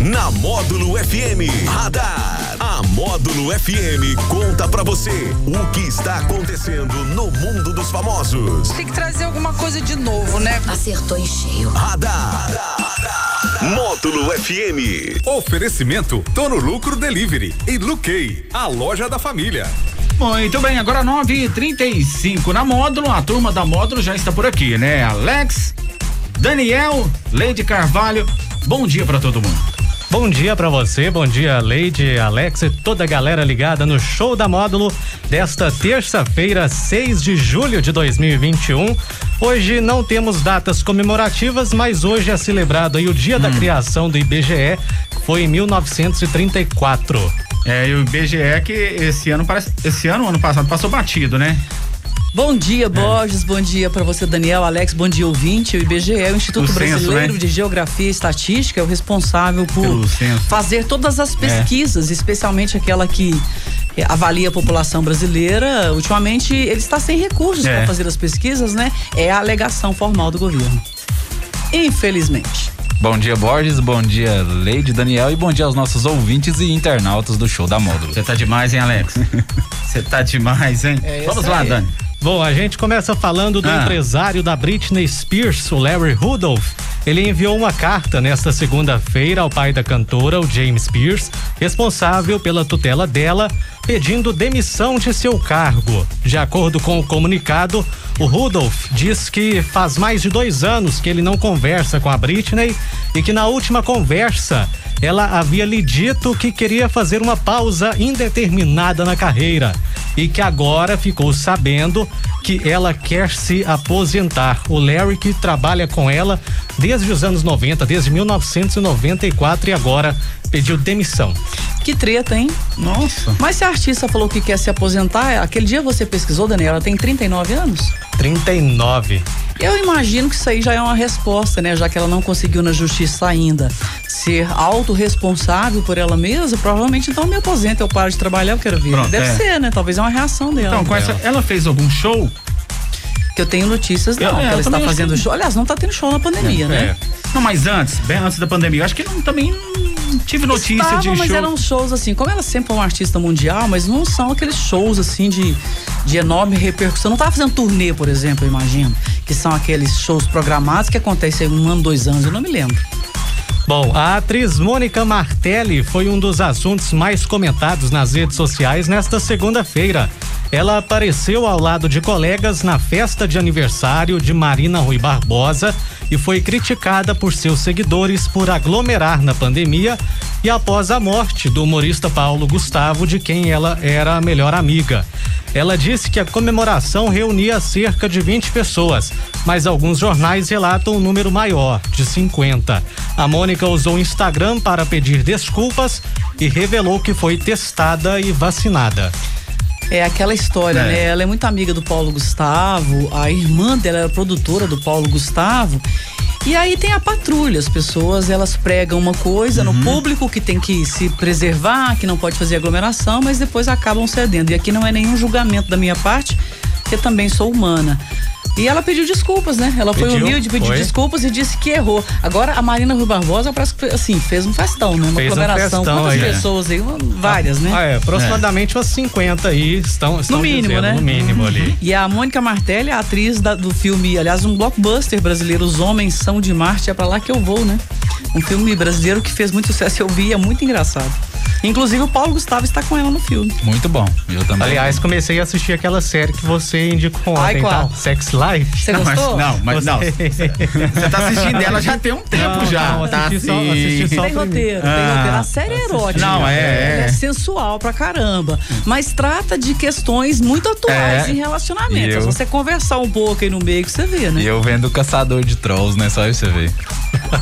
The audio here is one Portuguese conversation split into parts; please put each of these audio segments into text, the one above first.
Na Módulo FM Radar. A Módulo FM conta pra você o que está acontecendo no mundo dos famosos. Tem que trazer alguma coisa de novo, né? Acertou em cheio. Radar. Módulo FM. Oferecimento Tono Lucro Delivery e Luquei, a loja da família. Muito bem, agora 9h35 na módulo. A turma da módulo já está por aqui, né? Alex, Daniel, Leide Carvalho. Bom dia para todo mundo. Bom dia para você, bom dia Leide, Alex e toda a galera ligada no show da módulo desta terça-feira, 6 de julho de 2021. Hoje não temos datas comemorativas, mas hoje é celebrado aí o dia hum. da criação do IBGE, que foi em 1934. É, e o IBGE que esse ano parece, esse ano, ano passado passou batido, né? Bom dia, é. Borges. É. Bom dia para você, Daniel, Alex. Bom dia, ouvinte. O IBGE, o Instituto o Brasileiro né? de Geografia e Estatística, é o responsável por fazer todas as é. pesquisas, é. especialmente aquela que avalia a população brasileira. Ultimamente, ele está sem recursos é. para fazer as pesquisas, né? É a alegação formal do governo. Infelizmente. Bom dia, Borges. Bom dia, Leide, Daniel. E bom dia aos nossos ouvintes e internautas do show da Módulo. Você tá demais, hein, Alex? Você tá demais, hein? É Vamos lá, aí. Dani. Bom, a gente começa falando do ah. empresário da Britney Spears, o Larry Rudolph. Ele enviou uma carta nesta segunda-feira ao pai da cantora, o James Spears, responsável pela tutela dela, pedindo demissão de seu cargo. De acordo com o comunicado, o Rudolph diz que faz mais de dois anos que ele não conversa com a Britney e que na última conversa ela havia lhe dito que queria fazer uma pausa indeterminada na carreira e que agora ficou sabendo que ela quer se aposentar. O Larry que trabalha com ela desde os anos 90, desde 1994 e agora pediu demissão. Que treta, hein? Nossa. Mas se a artista falou que quer se aposentar, aquele dia você pesquisou, Daniela, ela tem 39 anos? 39. Eu imagino que isso aí já é uma resposta, né? Já que ela não conseguiu na justiça ainda ser autorresponsável por ela mesma, provavelmente então me aposenta, eu paro de trabalhar, eu quero ver. Pronto, Deve é. ser, né? Talvez é uma reação dela. Então, com essa, ela fez algum show? Que eu tenho notícias, não, eu, que ela está fazendo show. Aliás, não está tendo show na pandemia, é, né? É. Não, mas antes, bem antes da pandemia, acho que não, também não tive notícia Estava, de mas show. eram shows assim, como ela sempre é uma artista mundial, mas não são aqueles shows assim de, de enorme repercussão. Não estava fazendo turnê, por exemplo, eu imagino, que são aqueles shows programados que acontecem um ano, dois anos, eu não me lembro. Bom, a atriz Mônica Martelli foi um dos assuntos mais comentados nas redes sociais nesta segunda-feira. Ela apareceu ao lado de colegas na festa de aniversário de Marina Rui Barbosa e foi criticada por seus seguidores por aglomerar na pandemia e após a morte do humorista Paulo Gustavo, de quem ela era a melhor amiga. Ela disse que a comemoração reunia cerca de 20 pessoas, mas alguns jornais relatam um número maior, de 50. A Mônica usou o Instagram para pedir desculpas e revelou que foi testada e vacinada. É aquela história, é. né? Ela é muito amiga do Paulo Gustavo, a irmã dela era produtora do Paulo Gustavo. E aí tem a patrulha, as pessoas elas pregam uma coisa uhum. no público que tem que se preservar, que não pode fazer aglomeração, mas depois acabam cedendo. E aqui não é nenhum julgamento da minha parte, porque também sou humana. E ela pediu desculpas, né? Ela foi pediu, humilde, pediu foi. desculpas e disse que errou. Agora, a Marina Rui Barbosa parece que, assim, fez um festão, né? Uma fez aglomeração. Um festão, Quantas aí, pessoas aí? Várias, né? Ah, é, aproximadamente é. umas 50 aí estão, estão No mínimo, dizendo, né? No mínimo uhum. ali. E a Mônica Martelli, a atriz da, do filme, aliás, um blockbuster brasileiro, Os Homens São de Marte, é pra lá que eu vou, né? Um filme brasileiro que fez muito sucesso, eu vi, é muito engraçado. Inclusive o Paulo Gustavo está com ela no filme. Muito bom. Eu também. Aliás, comecei a assistir aquela série que você indicou ontem, Ai, qual? tá? Sex Life. Você gostou? Não, mas você... não. Você tá assistindo ela já tem um tempo não, já. Não, tá assisti, assim. só, assisti só tem roteiro, ah, tem roteiro. A série é erótica. Não, é, é. é sensual pra caramba. Mas trata de questões muito atuais é. em relacionamentos. Eu... Se você conversar um pouco aí no meio que você vê, né? E eu vendo Caçador de Trolls, né? Só isso você vê.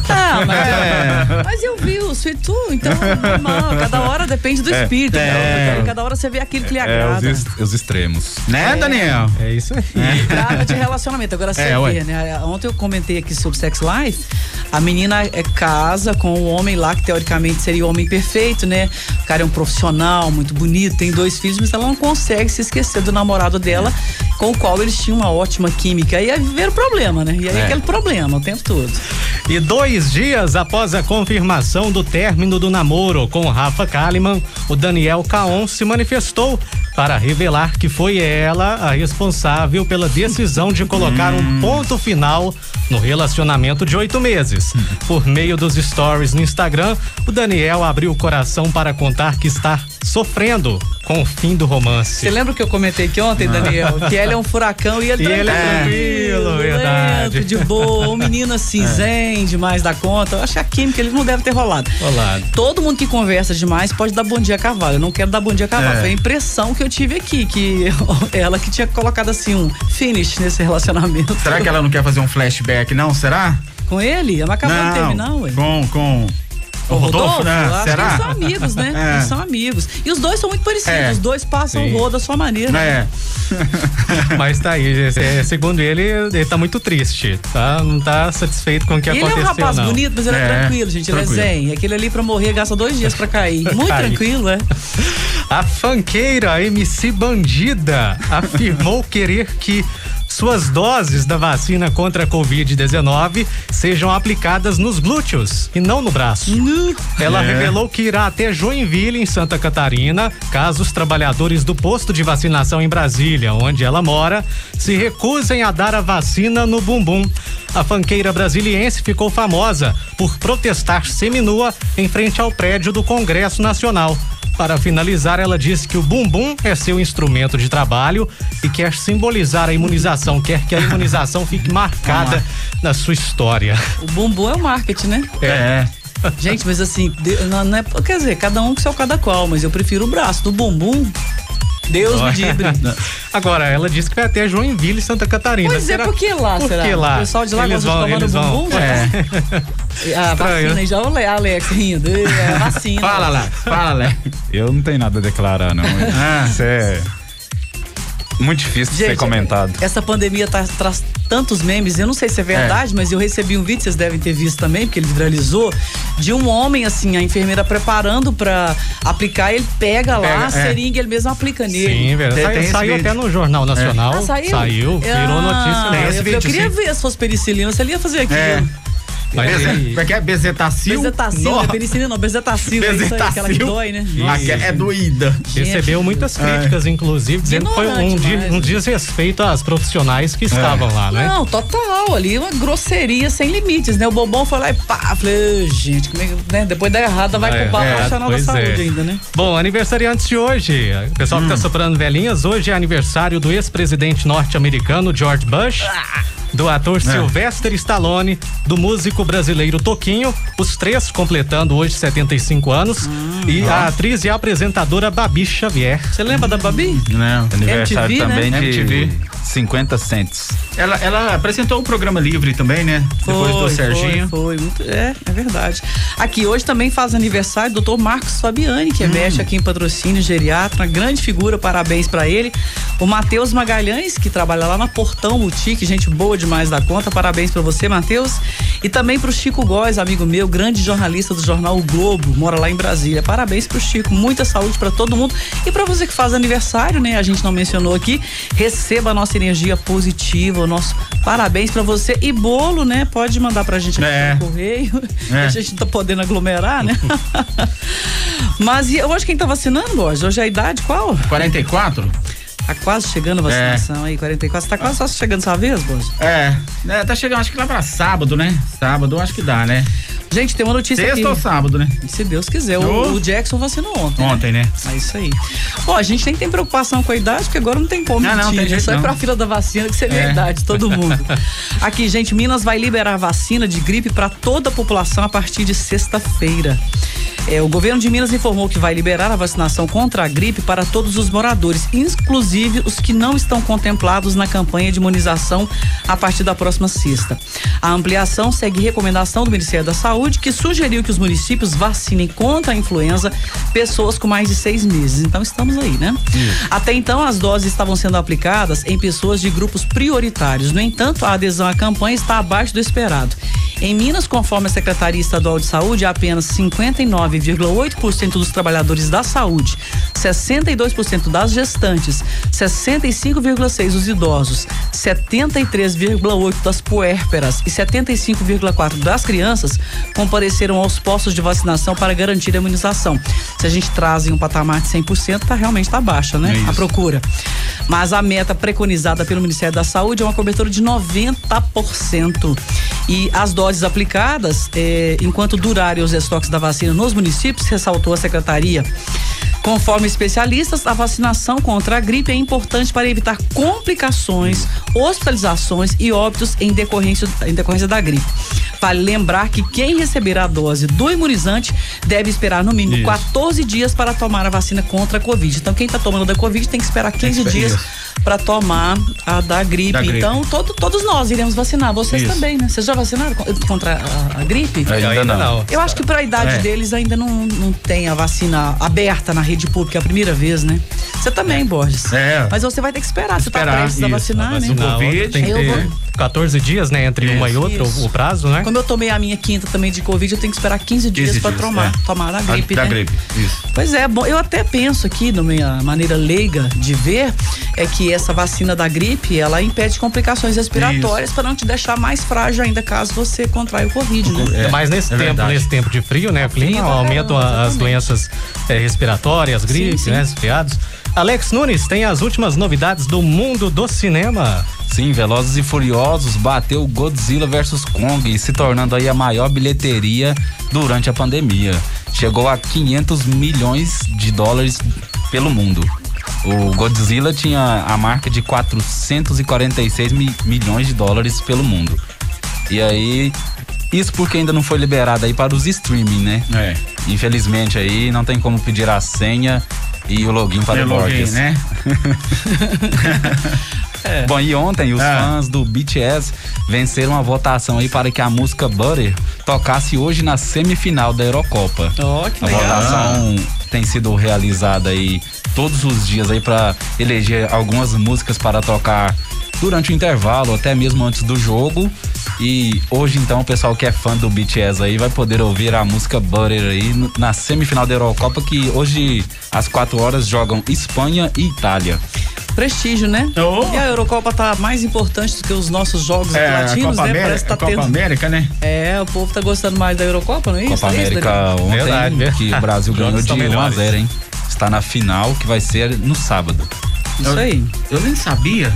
Ah, mas, é. mas eu vi o Sweet Tooth, então normal. Cada hora depende do é, espírito. É, Cada hora você vê aquilo que lhe é, agrada. É, os, os, extremos. Né, é. Daniel? É isso aí. É. Trata de relacionamento. Agora você é, vê, né? Ontem eu comentei aqui sobre Sex Life. A menina é casa com um homem lá que teoricamente seria o homem perfeito, né? O cara é um profissional, muito bonito, tem dois filhos, mas ela não consegue se esquecer do namorado dela. Com o qual eles tinham uma ótima química. E aí o problema, né? E aí É. aquele problema o tempo todo. E dois dias após a confirmação do término do namoro com Rafa Kalimann, o Daniel Caon se manifestou para revelar que foi ela a responsável pela decisão de colocar um ponto final no relacionamento de oito meses. Por meio dos stories no Instagram, o Daniel abriu o coração para contar que está sofrendo com o fim do romance. Você lembra que eu comentei aqui ontem, Daniel? que ele é um furacão e ele, E ele é tranquilo, verdade. lento, de boa, um menino assim, zen demais da conta. Eu acho que a química ele não deve ter rolado. Rolado. Todo mundo que conversa demais pode dar bom dia a cavalo. Eu não quero dar bom dia a cavalo. É. Foi a impressão que eu tive aqui, que ela que tinha colocado assim um finish nesse relacionamento. Será que ela não quer fazer um flashback, não? Será? Com ele? A cavalo não teve, não, ué. Com, com O Rodolfo, né? acho Será? que eles são amigos, né? É. Eles são amigos. E os dois são muito parecidos. É. Os dois passam Sim. o rodo da sua maneira. É. Mas tá aí, é, segundo ele, ele tá muito triste, tá? Não tá satisfeito com o que E ele é um aconteceu, rapaz não. bonito, mas ele é, É, tranquilo, gente. Ele tranquilo. é zen. Aquele ali pra morrer gasta dois dias pra cair. Muito Cair. tranquilo, é. A fanqueira MC Bandida afirmou querer que suas doses da vacina contra a Covid-19 sejam aplicadas nos glúteos e não no braço. Ela É. revelou que irá até Joinville, em Santa Catarina, caso os trabalhadores do posto de vacinação em Brasília, onde ela mora, se recusem a dar a vacina no bumbum. A fanqueira brasiliense ficou famosa por protestar seminua em frente ao prédio do Congresso Nacional. Para finalizar, ela disse que o bumbum é seu instrumento de trabalho e quer simbolizar a imunização, quer que a imunização fique marcada na sua história. O bumbum é o marketing, né? É. Gente, mas assim, não, não é, quer dizer, cada um com seu cada qual, mas eu prefiro o braço do bumbum. Deus me livre. Agora, ela disse que vai até Joinville, Santa Catarina. Pois é, Será- por que lá, por será? que lá? O pessoal de lá eles gosta vão, de tomar no vão. bumbum? É. A Estranho. vacina aí já o Le- Alex rindo. É a vacina. Fala lá, fala lá. Eu não tenho nada a declarar, não. Ah. Isso é muito difícil de ser Gente, comentado. Essa pandemia tá, traz tantos memes, eu não sei se é verdade, mas eu recebi um vídeo, vocês devem ter visto também, porque ele viralizou, de um homem, assim, a enfermeira preparando pra aplicar, ele pega, lá Pega, a é. seringa, ele mesmo aplica nele. Sim, verdade. Tem- Saiu, tem esse saiu vídeo. até no Jornal Nacional. Ah, saiu? Saiu, virou Ah, notícia. Tem eu, eu queria sim. ver se fosse penicilina, você ia fazer aquilo. Como é que é? Bezetacil? Bezetacil, não é penicilina não, bezetacil, é isso aí, aquela que dói, né? É doída. Recebeu muitas críticas, inclusive, dizendo que foi um, di- um né? desrespeito às profissionais que estavam lá, né? Não, total, ali uma grosseria sem limites, né? O Bobão foi lá e pá, falei, "Ô, gente, como é que, né? depois da errada vai É, culpar é, o profissional da saúde é. ainda, né? Bom, aniversariantes de hoje. O pessoal Hum. que tá soprando velhinhas, hoje é aniversário do ex-presidente norte-americano George Bush. Ah. Do ator É. Sylvester Stallone, do músico brasileiro Toquinho, os três completando hoje 75 anos, Hum. e a atriz e apresentadora Babi Xavier. Você lembra da Babi? Não. Aniversário MTV, né? também de MTV. 50 cents. Ela, ela apresentou o programa livre também, né? Depois do Serginho. Foi, foi, muito, é, é verdade. Aqui hoje também faz aniversário o doutor Marcos Fabiani, que é mestre aqui em patrocínio, geriatra, uma grande figura, parabéns pra ele. O Matheus Magalhães, que trabalha lá na Portão Boutique, gente boa demais da conta, parabéns pra você, Matheus. E também pro Chico Góes, amigo meu, grande jornalista do jornal O Globo, mora lá em Brasília. Parabéns pro Chico, muita saúde pra todo mundo. E pra você que faz aniversário, né? A gente não mencionou aqui, receba a nossa energia positiva, o nosso parabéns pra você. E bolo, né? Pode mandar pra gente aqui É. no correio. É. A gente não tá podendo aglomerar, né? Mas e hoje quem tá vacinando, Borges? Hoje é a idade qual? 44? Tá quase chegando a vacinação aí, 44. Tá quase só chegando sua vez, Borges? É. é, Tá chegando, acho que lá pra sábado, né? Sábado, acho que dá, né? Gente, tem uma notícia Sexta ou aqui. sábado, né? Se Deus quiser. O, o Jackson vacinou ontem. né? Ontem, né? É isso aí. Ó, a gente nem tem preocupação com a idade, porque agora não tem como não, mentir, tem né? jeito Só é não. pra fila da vacina que seria a É. idade, todo mundo. Aqui, gente, Minas vai liberar vacina de gripe para toda a população a partir de sexta-feira. É, o governo de Minas informou que vai liberar a vacinação contra a gripe para todos os moradores, inclusive os que não estão contemplados na campanha de imunização a partir da próxima sexta. A ampliação segue recomendação do Ministério da Saúde, que sugeriu que os municípios vacinem contra a influenza pessoas com mais de seis meses. Então estamos aí, né? Até então, as doses estavam sendo aplicadas em pessoas de grupos prioritários. No entanto, a adesão à campanha está abaixo do esperado. Em Minas, conforme a Secretaria Estadual de Saúde, apenas 59,8% dos trabalhadores da saúde, 62% das gestantes, 65,6% os idosos, 73,8% das puérperas e 75,4% das crianças compareceram aos postos de vacinação para garantir a imunização. Se a gente traz em um patamar de 100%, tá realmente tá baixa, né? É a procura. Mas a meta preconizada pelo Ministério da Saúde é uma cobertura de 90%. E as doses aplicadas, eh, enquanto durarem os estoques da vacina nos municípios, ressaltou a secretaria. Conforme especialistas, a vacinação contra a gripe é importante para evitar complicações, hospitalizações e óbitos em decorrência, em decorrência da gripe. Vale lembrar que quem receber a dose do imunizante deve esperar no mínimo Isso. 14 dias para tomar a vacina contra a Covid. Então, quem está tomando da Covid tem que esperar 15 que- dias. Para tomar a da gripe. Da gripe. Então, todo- todos nós iremos vacinar. Vocês Isso. também, né? Vocês já vacinaram co- contra a, a gripe? Ainda, não. Eu acho que para a idade É. deles ainda não, não tem a vacina aberta na rede pública, é a primeira vez, né? Você também, Borges. É. Mas você vai ter que esperar, você tá Esperar, prestes a isso. vacinar, A né? vacina. Covid, tem que eu ter vou- 14 dias, né? Entre uma e outra, Isso. o, o prazo, né? Como eu tomei a minha quinta também de Covid, eu tenho que esperar 15 dias 15 para tomar, é. tomar a gripe, da né? gripe, isso. Pois é, bom, eu até penso aqui, na minha maneira leiga de ver, é que essa vacina da gripe, ela impede complicações respiratórias para não te deixar mais frágil ainda caso você contraia o Covid, né? Ainda mais nesse é tempo, verdade. nesse tempo de frio, né? O clima Frio pra aumentam caramba, a- as doenças eh, respiratórias, gripes, sim. né? Resfriados. Alex Nunes tem as últimas novidades do mundo do cinema. Sim, Velozes e Furiosos bateu Godzilla vs Kong, se tornando aí a maior bilheteria durante a pandemia. Chegou a 500 milhões de dólares pelo mundo. O Godzilla tinha a marca de 446 mi- milhões de dólares pelo mundo. E aí, isso porque ainda não foi liberado aí para os streaming, né? É. Infelizmente aí não tem como pedir a senha e o login para o Borges. né? Bom, e ontem os Ah. fãs do BTS venceram a votação aí para que a música Butter tocasse hoje na semifinal da Eurocopa. Ó, que A legal. votação tem sido realizada aí todos os dias aí para eleger algumas músicas para tocar durante o intervalo, até mesmo antes do jogo. E hoje então o pessoal que é fã do BTS aí vai poder ouvir a música Butter aí na semifinal da Eurocopa que hoje às 4 horas jogam Espanha e Itália. Prestígio, né? Oh. E a Eurocopa tá mais importante do que os nossos jogos É, latinos, Copa né? América, Parece que tá Copa tendo. América, né? É, o povo tá gostando mais da Eurocopa, não é isso? Copa É isso, América ontem, Verdade, que o Brasil Os ganhou de estão 1 a melhores. 0, hein? Está na final, que vai ser no sábado. Isso aí. Eu nem sabia.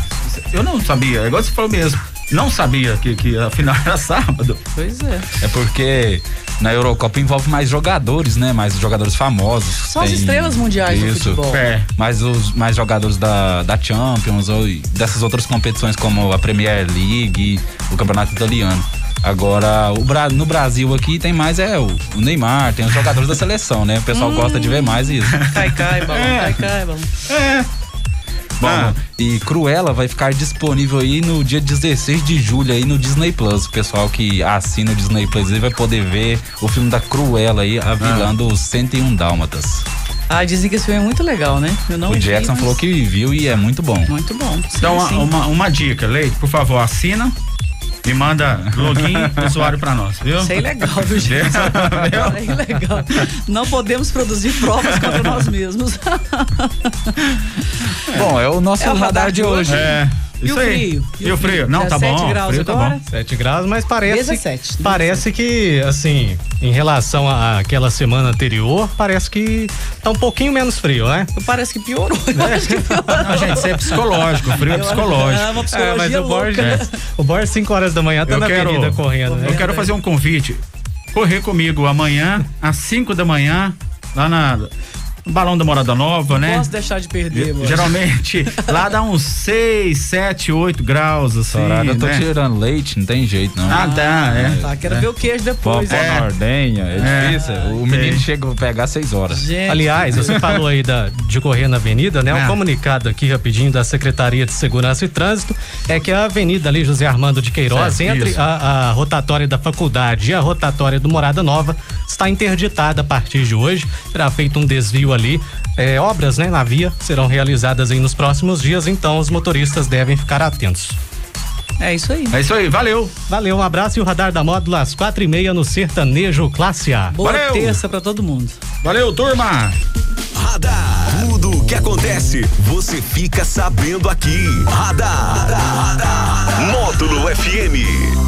Eu não sabia. É igual você falou mesmo. Não sabia que, que a final era sábado. Pois é. É porque na Eurocopa envolve mais jogadores, né? Mais jogadores famosos. São as estrelas mundiais do Isso. futebol. É. Mais os mais jogadores da, da Champions ou dessas outras competições como a Premier League, o Campeonato Italiano. Agora, o Bra- no Brasil aqui tem mais é o, o Neymar, tem os jogadores da seleção, né? O pessoal gosta de ver mais isso. Cai, cai, balão, É. cai, cai, balão. Bom, Ah. e Cruella vai ficar disponível aí no dia 16 de julho aí no Disney Plus. O pessoal que assina o Disney Plus aí vai poder ver o filme da Cruella aí, a vilã dos 101 Dálmatas. Ah, dizem que esse filme é muito legal, né? Eu não o vi, Jackson mas falou que viu e é muito bom. Muito bom. Sim, Então, uma, sim. uma, uma dica, Leite, por favor, assina e manda login e usuário pra nós, viu? Isso é ilegal, viu, gente? é ilegal. Não podemos produzir provas contra nós mesmos. Bom, é o nosso É o radar, de hoje. É. E Isso o aí. frio? E o frio? Não, tá 17 bom. graus frio tá agora? bom. 7 graus, mas parece. 17, Parece que, assim, em relação à- àquela semana anterior, parece que tá um pouquinho menos frio, né? Parece que piorou. Acho que piorou. Não, gente, isso é psicológico. Frio é psicológico. É uma É, psicologia mas o. Borges, o Borges 5 horas da manhã tá Eu na quero, avenida correndo, né? eu quero fazer um convite. Correr comigo amanhã, às 5 da manhã, lá na Balão da Morada Nova, né? Posso deixar de perder, Borges. Geralmente, lá dá uns 6, 7, 8 graus, assim. Horário, eu tô né? tirando leite, não tem jeito não. Ah, dá, é. Tá, quero ver o queijo depois. pó né? na ordenha, é, É. difícil. O menino chega a pegar 6 horas. Gente, Aliás, você falou aí da, de correr na avenida, né? Um Ah. comunicado aqui rapidinho da Secretaria de Segurança e Trânsito é que a avenida ali José Armando de Queiroz, Certo, entre a, a rotatória da faculdade e a rotatória do Morada Nova, está interditada a partir de hoje. Será feito um desvio ali. É, obras né, na via serão realizadas aí nos próximos dias, então os motoristas devem ficar atentos. é isso aí. É isso aí, valeu. Valeu, um abraço e o Radar da Módula às quatro e meia no Sertanejo Classe A. Boa Valeu. terça pra todo mundo. Valeu, turma. Radar. Tudo que acontece, você fica sabendo aqui. Radar. Módulo FM.